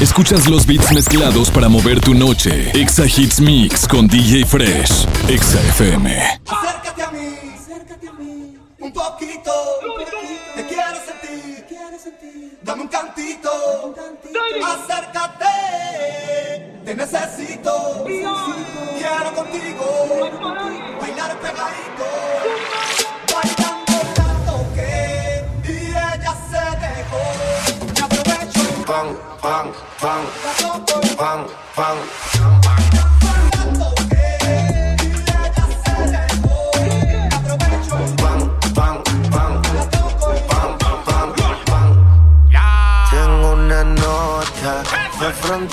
Escuchas los beats mezclados para mover tu noche. Exa Hits Mix con DJ Fresh. Exa FM. Acércate a mí, acércate a mí, un poquito, te quiero sentir, dame un cantito, acércate, te necesito, quiero contigo, bailar pegadito,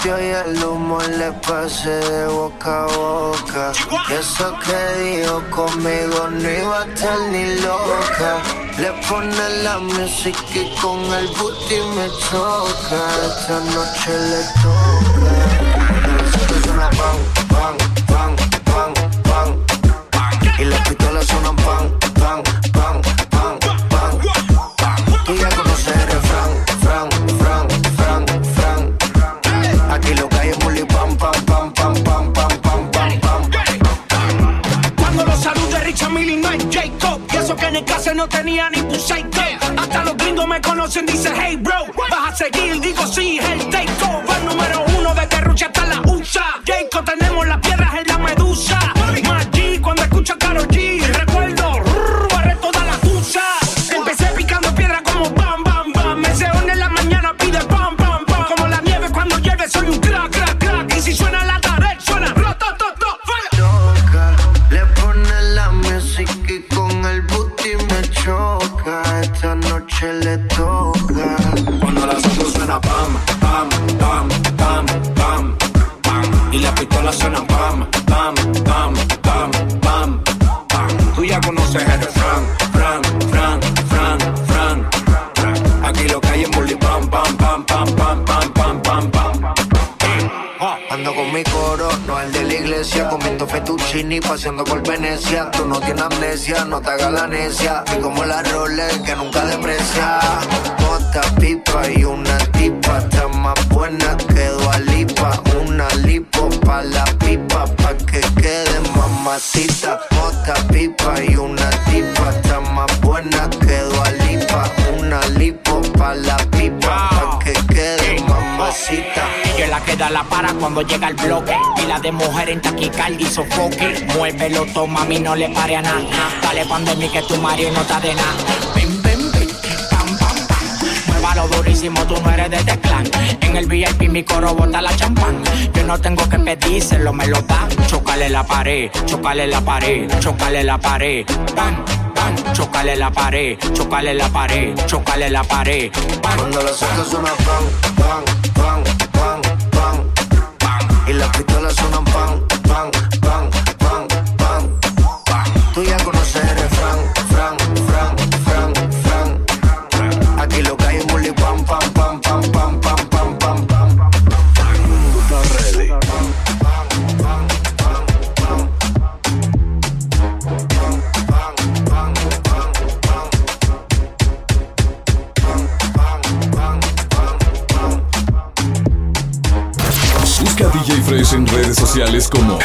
fronteó y el humo le pasé de boca a boca. Eso que dijo conmigo no iba a estar ni loca. Le pone la música y con el booty me choca. Esta noche le toca. Pero suena pan, pan, pan, pan, pan. Y las pistolas suenan pan, no tenía ni Puseico Hasta los gringos me conocen, dice hey bro Vas a seguir, digo sí, el comiendo fettuccini, paseando por Venecia. Tú no tienes amnesia, no te hagas la necia. Y como la Rolex que nunca deprecia. Mota, pipa y una tipa, está más buena que Dualipa. Una lipo pa' la pipa, pa' que quede mamacita. Mota, pipa y una tipa, está más buena que Dualipa. Mamacita. Que la queda la para cuando llega el bloque. Y la de mujer en taquicardia y sofoque. Muévelo, toma, mí no le pare a nada. Dale pandemia que tu marido no está de nada. Muévalo durísimo, tú no eres de este clan. En el VIP mi coro bota la champán. Yo no tengo que pedírselo, me lo dan. Chocale la pared, chocale la pared, chocale la pared. Pan, pan, chocale la pared, chocale la pared, chocale la pared. Pan. Cuando los autos suenan pan, pan, pan, pan, pan. Y las pistolas suenan pan, sociales como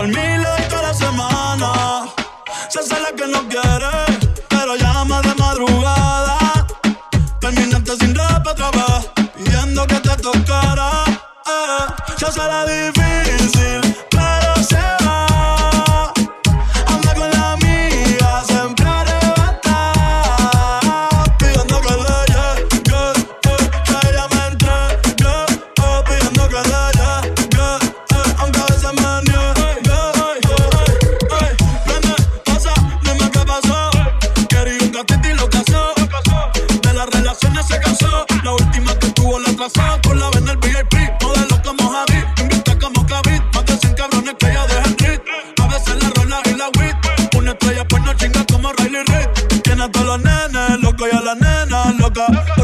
por doy toda semana. Se hace la que no quiere, pero llama de madrugada. Terminaste sin rap otra vez, pidiendo que te tocara. Eh, se hace la difícil,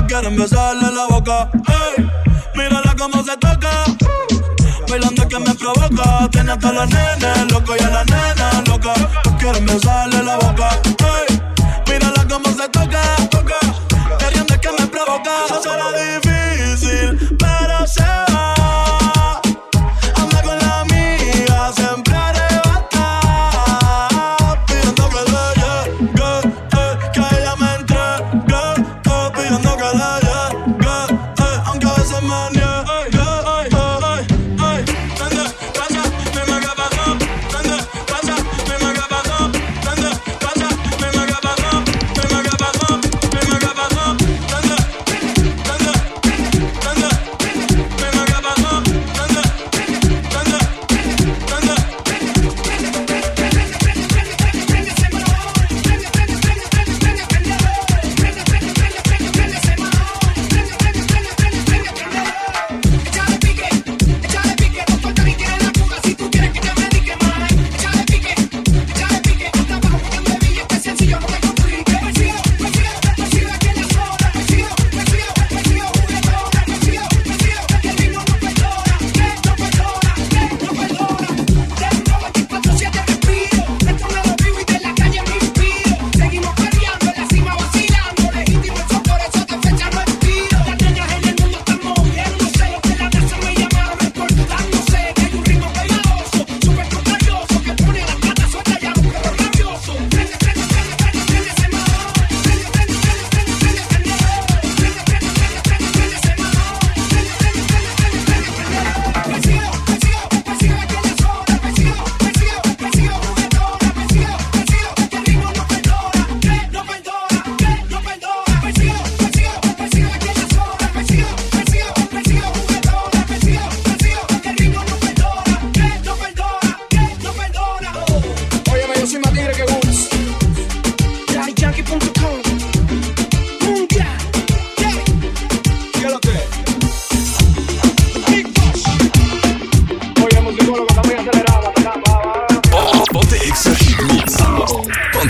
quieren besarle la boca. Hey, mírala cómo se toca. Bailando que me provoca. Tiene a todos los nenes locos y a las nenas locas. Todos quieren besarle la boca.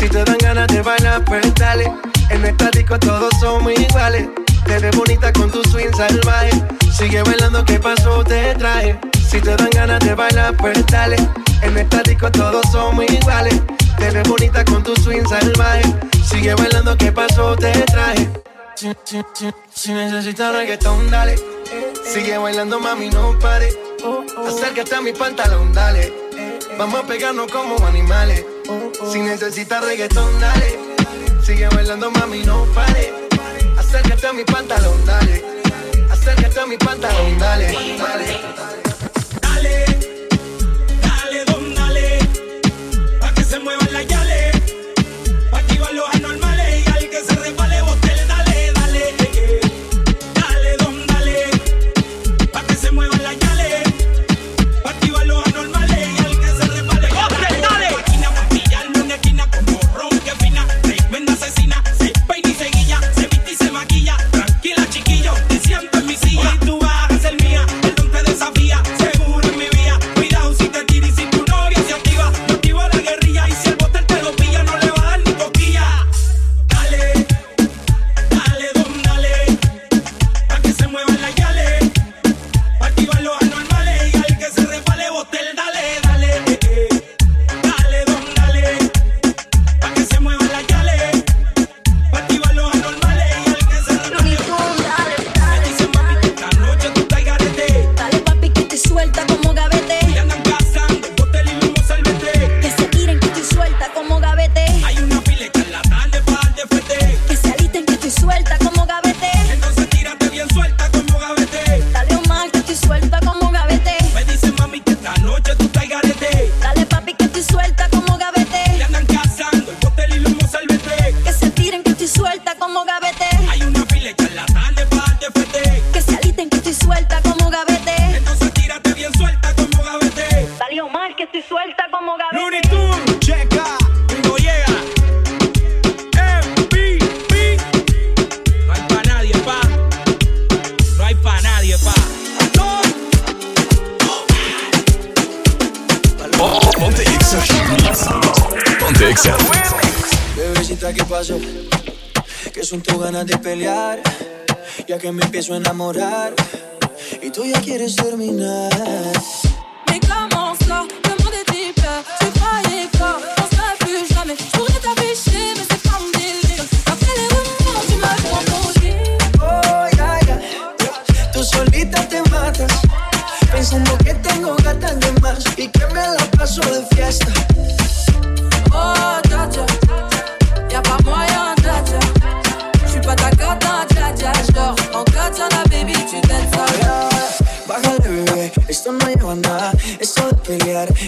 Si te dan ganas de bailar, pues dale. En esta disco todos somos iguales. Te ves bonita con tu swing salvaje. Sigue bailando, ¿qué pasó? Te traje. Si te dan ganas de bailar, pues dale. En esta disco todos somos iguales. Te ves bonita con tu swing salvaje. Sigue bailando, ¿qué pasó? Te traje. Si, si, si, si necesitas reggaetón, dale. Sigue bailando, mami, no pare. Acércate a mi pantalón, dale. Vamos a pegarnos como animales. Si necesitas reggaetón, dale. Sigue bailando, mami, no pare. Acércate a mi pantalón, dale. Acércate a mi pantalón, dale. Dale, dale, dale, don, dale. Pa' que se mueva la yale. son tus ganas de pelear, ya que me empiezo a enamorar y tú ya quieres terminar. Mais comment ça, comment des types, c'est pas fort, on sera plus jamais. Je pourrais t'afficher, mais c'est pas mon délire. Après les rumeurs, tu m'as confondu. Oh, ya, yeah, ya, yeah. tú solita te matas, pensando que tengo gatas de más y que me la paso de fiesta.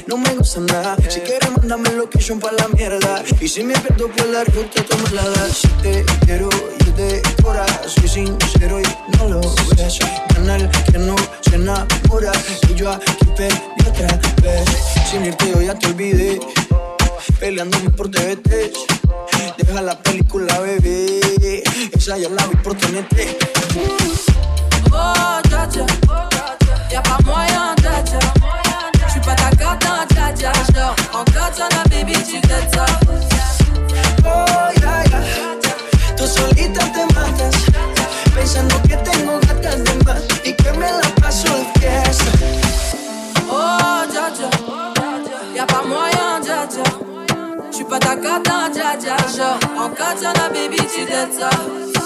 no me gusta nada. Si quieres, mándame location pa' la mierda. Y si me pierdo por la ruta, tú me la das. Si te quiero, yo te cora. Soy sincero y no lo ves. Canal que no se enamora. Y yo aquí perdí otra vez. Sin irte, yo ya te olvidé. Peleándome por TVT. Deja la película, bebé. Esa ya la vi por TNT. Oh, ya vamos allá, chacha. pas ta carte dans ta. Encore sur la baby, tu te. Oh, yeah, yeah. Solita te matas. Pensando que tengo de más y que me la paso. Oh, ya, ya. Y'a pas moyen, ya, ya. suis pas ta carte dans ta diable. Encore sur la baby, tu te.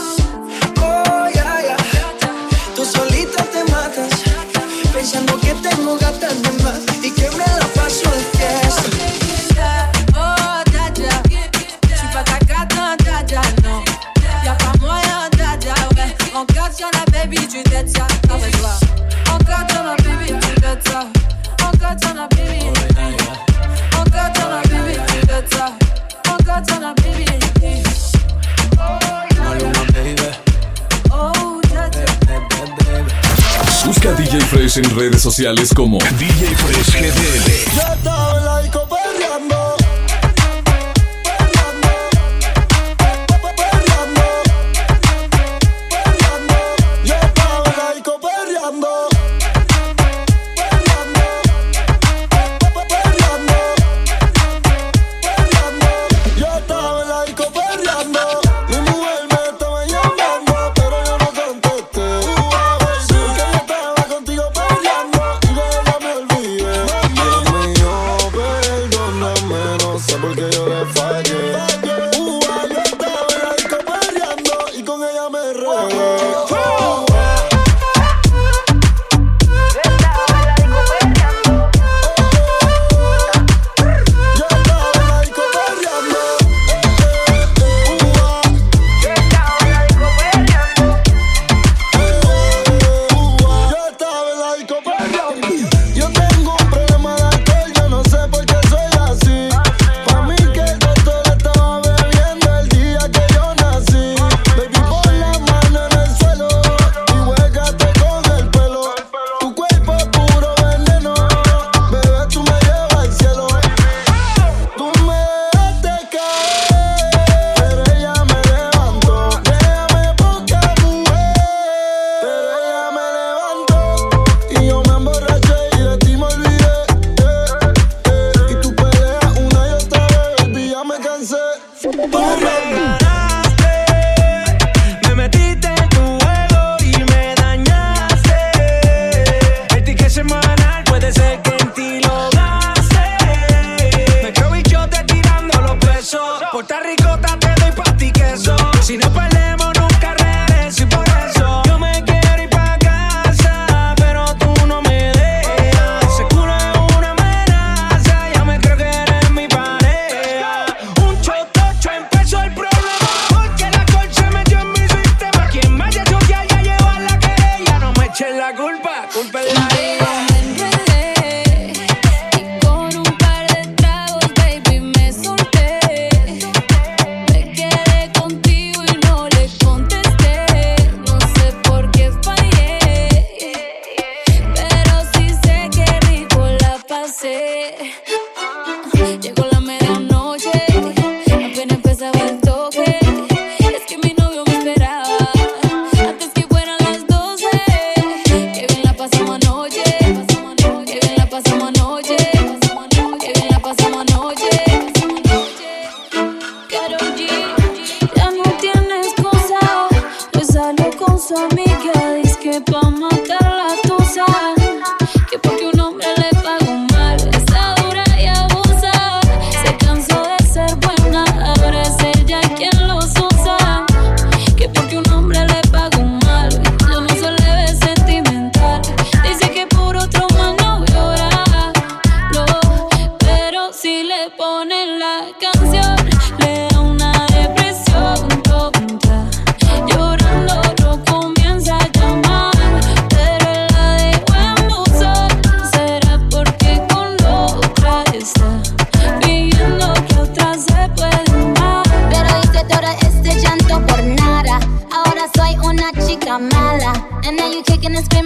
pensando que tengo gatas de más y que me la paso de en redes sociales como DJ Fresh GDL.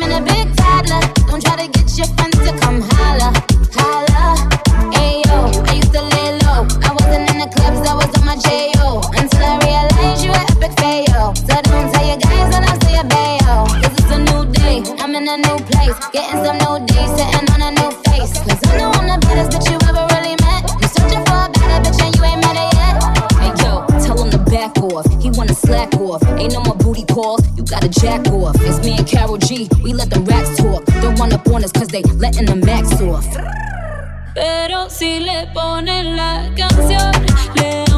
I'm a big toddler. Don't try to get your friends to come holla, holla. I used to lay low. I wasn't in the clubs, I was on my J.O. gotta jack off. It's me and Carol G, we let the rats talk. Don't run up on us cause they letting the max off. Pero si le ponen la canción, le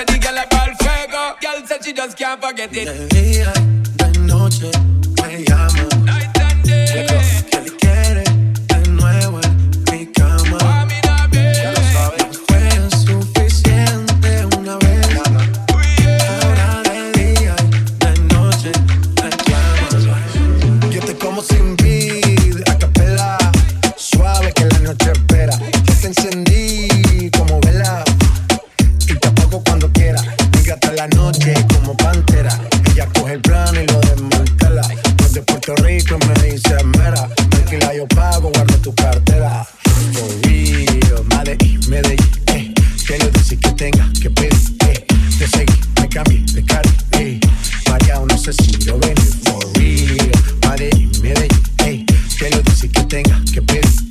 said the girl a ball fake up. Girl said she just can't forget it. Yeah.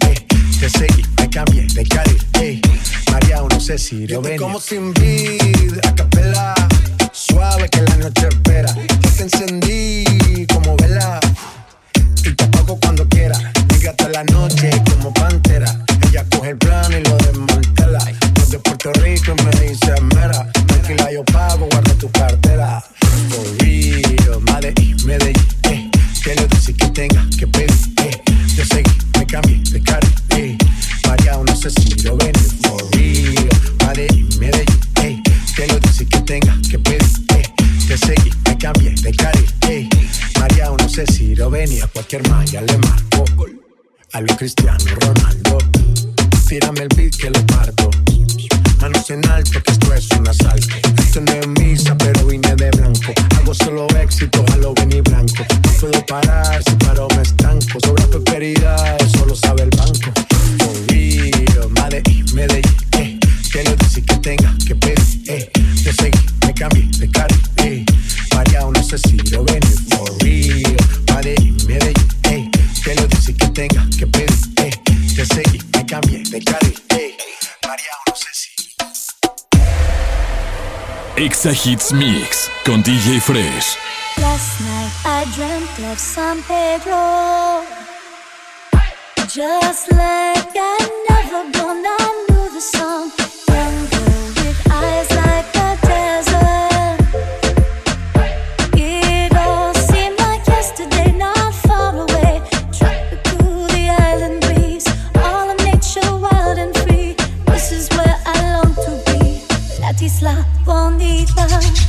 eh. Te seguí, me cambié de Cali, eh. María, no sé si lo ven. como sin vida, a capela. Suave que la noche espera. Yo te encendí como vela. Y te apago cuando quiera. Llega hasta la noche como pantera. Ella coge el plan y lo desmantela. Desde Puerto Rico me dice a cualquier malla le marco. A lo Cristiano Ronaldo. Tírame el beat que lo parto. Manos en alto, que esto es un asalto. Esto no es misa, pero vine de blanco. Hago solo éxito, a lo y blanco. No puedo parar, si Exa Hits Mix con DJ Fresh. Last night I dreamt of San Pedro. Just like I never born, I knew the song. Young girl with eyes like the desert. It all seemed like yesterday, not far away. Tropical, the island breeze, all of nature wild and free. This is where I long to be. La isla bonita. Mamacita,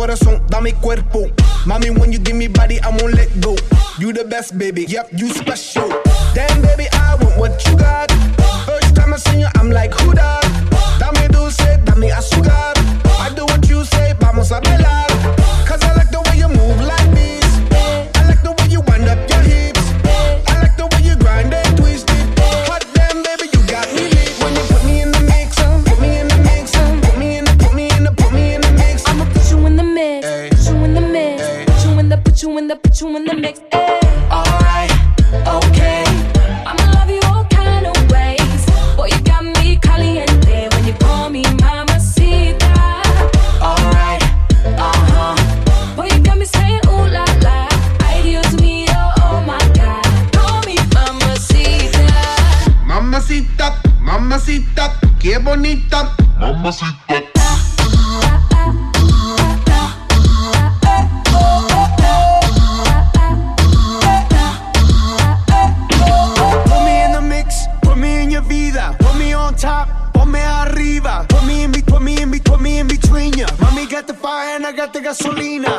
Corazón, dame cuerpo. Mommy, when you give me body, I won't let go. You the best, baby. Yep, you special. Damn, baby, I want what you got. First time I see you, I'm like, who that? Me in, be- put me in, between ya. Mommy got the fire and I got the gasolina.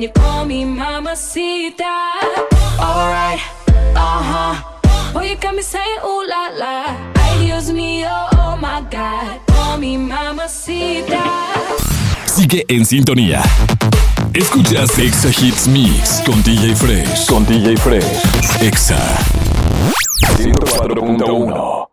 When you call me mamacita. Alright, uh huh. Boy, you got me saying ooh la la. Ay, Dios mío, oh my God. Call me mamacita. Sigue en sintonía. Escuchas Exa Hits Mix con DJ Fresh. Con DJ Fresh. Exa 104.1.